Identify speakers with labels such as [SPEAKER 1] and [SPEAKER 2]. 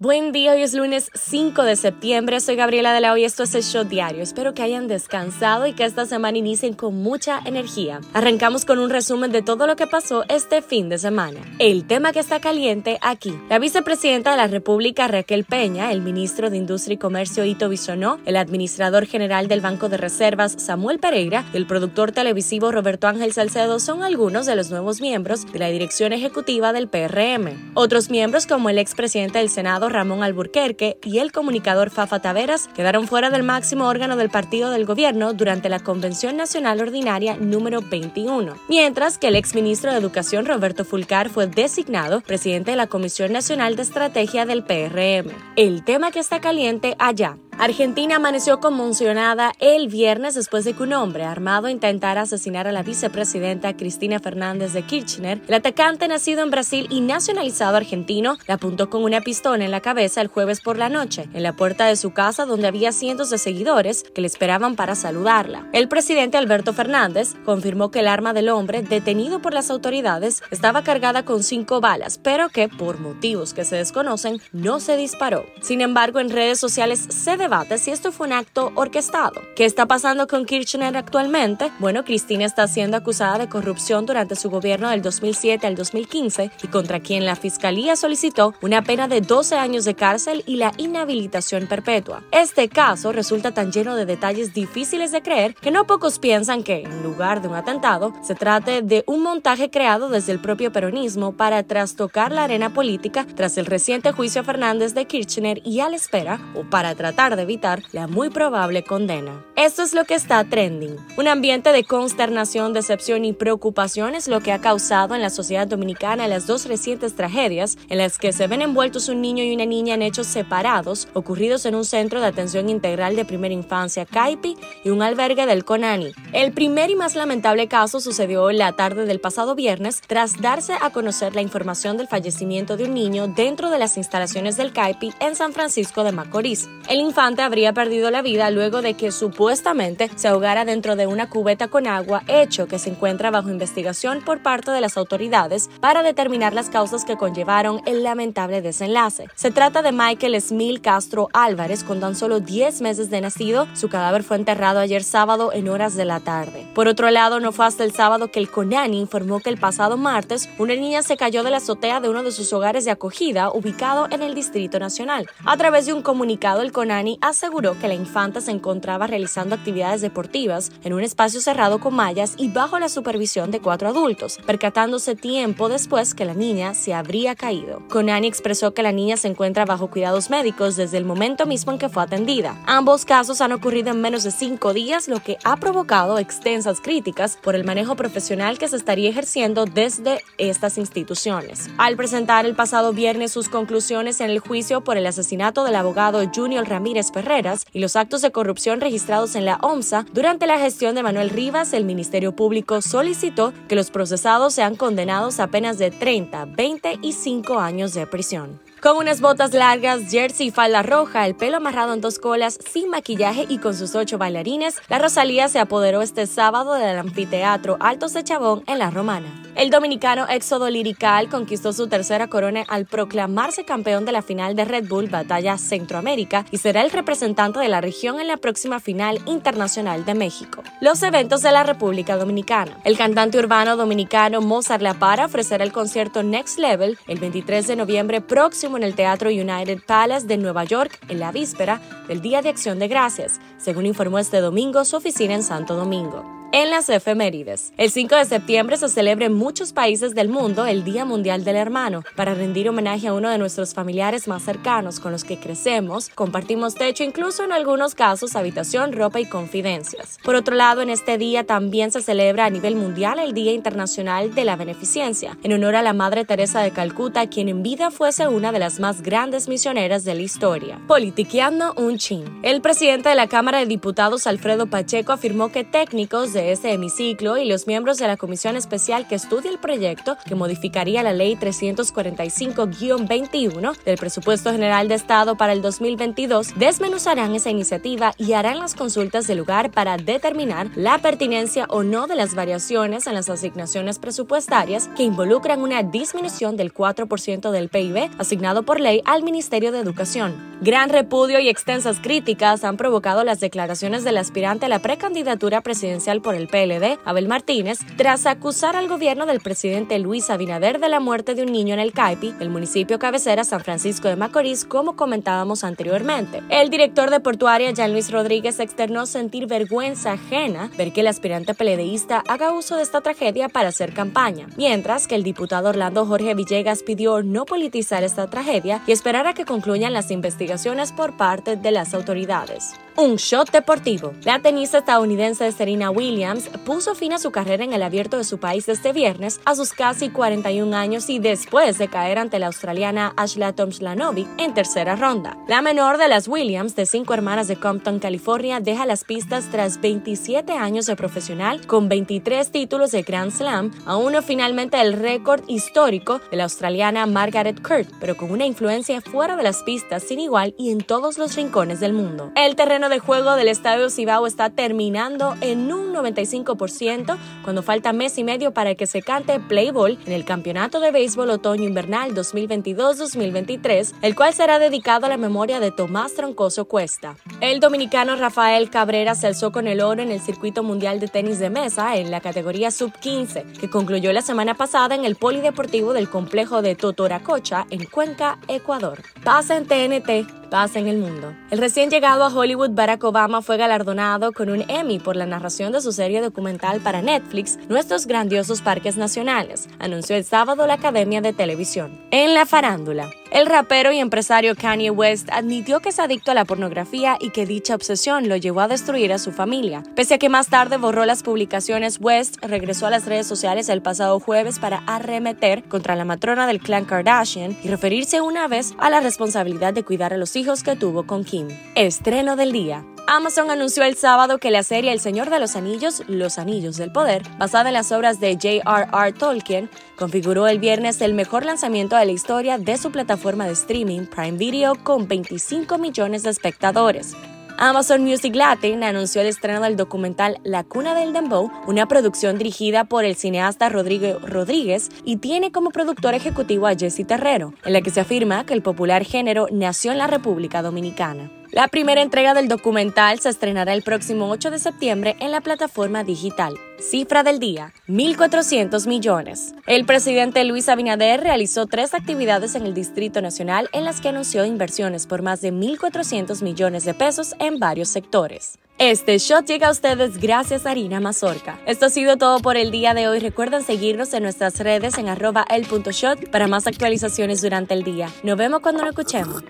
[SPEAKER 1] Buen día, hoy es lunes 5 de septiembre, soy Gabriela de la Hoy, esto es el Show Diario. Espero que hayan descansado y que esta semana inicien con mucha energía. Arrancamos con un resumen de todo lo que pasó este fin de semana. El tema que está caliente aquí. La vicepresidenta de la República, Raquel Peña, el ministro de Industria y Comercio, Ito Bisonó, el administrador general del Banco de Reservas, Samuel Pereira, y el productor televisivo Roberto Ángel Salcedo son algunos de los nuevos miembros de la dirección ejecutiva del PRM. Otros miembros, como el expresidente del Senado, Ramón Alburquerque y el comunicador Fafa Taveras quedaron fuera del máximo órgano del partido del gobierno durante la Convención Nacional Ordinaria número 21, mientras que el exministro de Educación Roberto Fulcar fue designado presidente de la Comisión Nacional de Estrategia del PRM. El tema que está caliente allá Argentina amaneció conmocionada el viernes después de que un hombre armado intentara asesinar a la vicepresidenta Cristina Fernández de Kirchner. El atacante, nacido en Brasil y nacionalizado argentino, le apuntó con una pistola en la cabeza el jueves por la noche, en la puerta de su casa donde había cientos de seguidores que le esperaban para saludarla. El presidente Alberto Fernández confirmó que el arma del hombre, detenido por las autoridades, estaba cargada con cinco balas, pero que, por motivos que se desconocen, no se disparó. Sin embargo, en redes sociales se debate si esto fue un acto orquestado. ¿Qué está pasando con Kirchner actualmente? Bueno, Cristina está siendo acusada de corrupción durante su gobierno del 2007 al 2015 y contra quien la fiscalía solicitó una pena de 12 años de cárcel y la inhabilitación perpetua. Este caso resulta tan lleno de detalles difíciles de creer que no pocos piensan que, en lugar de un atentado, se trate de un montaje creado desde el propio peronismo para trastocar la arena política tras el reciente juicio a Fernández de Kirchner y a la espera, o para tratar de evitar la muy probable condena. Esto es lo que está trending. Un ambiente de consternación, decepción y preocupación es lo que ha causado en la sociedad dominicana las dos recientes tragedias en las que se ven envueltos un niño y una niña en hechos separados ocurridos en un centro de atención integral de primera infancia CAIPI y un albergue del CONANI. El primer y más lamentable caso sucedió la tarde del pasado viernes tras darse a conocer la información del fallecimiento de un niño dentro de las instalaciones del CAIPI en San Francisco de Macorís. El habría perdido la vida luego de que supuestamente se ahogara dentro de una cubeta con agua, hecho que se encuentra bajo investigación por parte de las autoridades para determinar las causas que conllevaron el lamentable desenlace. Se trata de Michael Smil Castro Álvarez, con tan solo 10 meses de nacido. Su cadáver fue enterrado ayer sábado en horas de la tarde. Por otro lado, no fue hasta el sábado que el CONANI informó que el pasado martes una niña se cayó de la azotea de uno de sus hogares de acogida ubicado en el Distrito Nacional. A través de un comunicado, el CONANI aseguró que la infanta se encontraba realizando actividades deportivas en un espacio cerrado con mallas y bajo la supervisión de cuatro adultos, percatándose tiempo después que la niña se habría caído. Conani expresó que la niña se encuentra bajo cuidados médicos desde el momento mismo en que fue atendida. Ambos casos han ocurrido en menos de cinco días, lo que ha provocado extensas críticas por el manejo profesional que se estaría ejerciendo desde estas instituciones. Al presentar el pasado viernes sus conclusiones en el juicio por el asesinato del abogado Junior Ramírez Ferreras y los actos de corrupción registrados en la OMSA, durante la gestión de Manuel Rivas, el Ministerio Público solicitó que los procesados sean condenados a penas de 30, 20 y 5 años de prisión. Con unas botas largas, jersey y falda roja, el pelo amarrado en dos colas, sin maquillaje y con sus ocho bailarines, la Rosalía se apoderó este sábado del anfiteatro Altos de Chabón en La Romana. El dominicano Éxodo Lirical conquistó su tercera corona al proclamarse campeón de la final de Red Bull Batalla Centroamérica y será el representante de la región en la próxima final internacional de México. Los eventos de la República Dominicana. El cantante urbano dominicano Mozart La Para ofrecerá el concierto Next Level el 23 de noviembre próximo en el Teatro United Palace de Nueva York en la víspera del Día de Acción de Gracias, según informó este domingo su oficina en Santo Domingo en las efemérides. El 5 de septiembre se celebra en muchos países del mundo el Día Mundial del Hermano para rendir homenaje a uno de nuestros familiares más cercanos con los que crecemos, compartimos techo, incluso en algunos casos habitación, ropa y confidencias. Por otro lado, en este día también se celebra a nivel mundial el Día Internacional de la Beneficencia, en honor a la Madre Teresa de Calcuta, quien en vida fuese una de las más grandes misioneras de la historia. Politiqueando un chin. El presidente de la Cámara de Diputados, Alfredo Pacheco, afirmó que técnicos de ese hemiciclo y los miembros de la comisión especial que estudia el proyecto que modificaría la ley 345-21 del presupuesto general de Estado para el 2022 desmenuzarán esa iniciativa y harán las consultas de lugar para determinar la pertinencia o no de las variaciones en las asignaciones presupuestarias que involucran una disminución del 4% del PIB asignado por ley al Ministerio de Educación. Gran repudio y extensas críticas han provocado las declaraciones del aspirante a la precandidatura presidencial por el PLD, Abel Martínez, tras acusar al gobierno del presidente Luis Abinader de la muerte de un niño en el Caipi, el municipio cabecera San Francisco de Macorís, como comentábamos anteriormente. El director de Portuaria, Jean Luis Rodríguez, externó sentir vergüenza ajena ver que el aspirante PLDista haga uso de esta tragedia para hacer campaña, mientras que el diputado Orlando Jorge Villegas pidió no politizar esta tragedia y esperar a que concluyan las investigaciones por parte de las autoridades. Un shot deportivo. La tenista estadounidense Serena Williams puso fin a su carrera en el abierto de su país este viernes a sus casi 41 años y después de caer ante la australiana Ashla Tomslanovic en tercera ronda. La menor de las Williams, de cinco hermanas de Compton, California, deja las pistas tras 27 años de profesional con 23 títulos de Grand Slam, a uno finalmente el récord histórico de la australiana Margaret Court, pero con una influencia fuera de las pistas sin igual y en todos los rincones del mundo. El terreno de juego del Estadio Cibao está terminando en un 95% cuando falta mes y medio para que se cante Play en el Campeonato de Béisbol Otoño-Invernal 2022-2023, el cual será dedicado a la memoria de Tomás Troncoso Cuesta. El dominicano Rafael Cabrera se alzó con el oro en el Circuito Mundial de Tenis de Mesa en la categoría Sub-15, que concluyó la semana pasada en el Polideportivo del complejo de Totoracocha en Cuenca, Ecuador. Pasa en TNT pasa en el mundo. El recién llegado a Hollywood Barack Obama fue galardonado con un Emmy por la narración de su serie documental para Netflix, Nuestros grandiosos parques nacionales, anunció el sábado la Academia de Televisión. En la farándula, el rapero y empresario Kanye West admitió que es adicto a la pornografía y que dicha obsesión lo llevó a destruir a su familia. Pese a que más tarde borró las publicaciones, West regresó a las redes sociales el pasado jueves para arremeter contra la matrona del clan Kardashian y referirse una vez a la responsabilidad de cuidar a los hijos que tuvo con Kim. Estreno del día. Amazon anunció el sábado que la serie El Señor de los Anillos, Los Anillos del Poder, basada en las obras de J.R.R. Tolkien, configuró el viernes el mejor lanzamiento de la historia de su plataforma de streaming Prime Video con 25 millones de espectadores. Amazon Music Latin anunció el estreno del documental La Cuna del Dembow, una producción dirigida por el cineasta Rodrigo Rodríguez y tiene como productor ejecutivo a Jesse Terrero, en la que se afirma que el popular género nació en la República Dominicana. La primera entrega del documental se estrenará el próximo 8 de septiembre en la plataforma digital. Cifra del día, 1.400 millones. El presidente Luis Abinader realizó tres actividades en el Distrito Nacional en las que anunció inversiones por más de 1.400 millones de pesos en varios sectores. Este shot llega a ustedes gracias a Harina Mazorca. Esto ha sido todo por el día de hoy. Recuerden seguirnos en nuestras redes en arroba el para más actualizaciones durante el día. Nos vemos cuando nos escuchemos.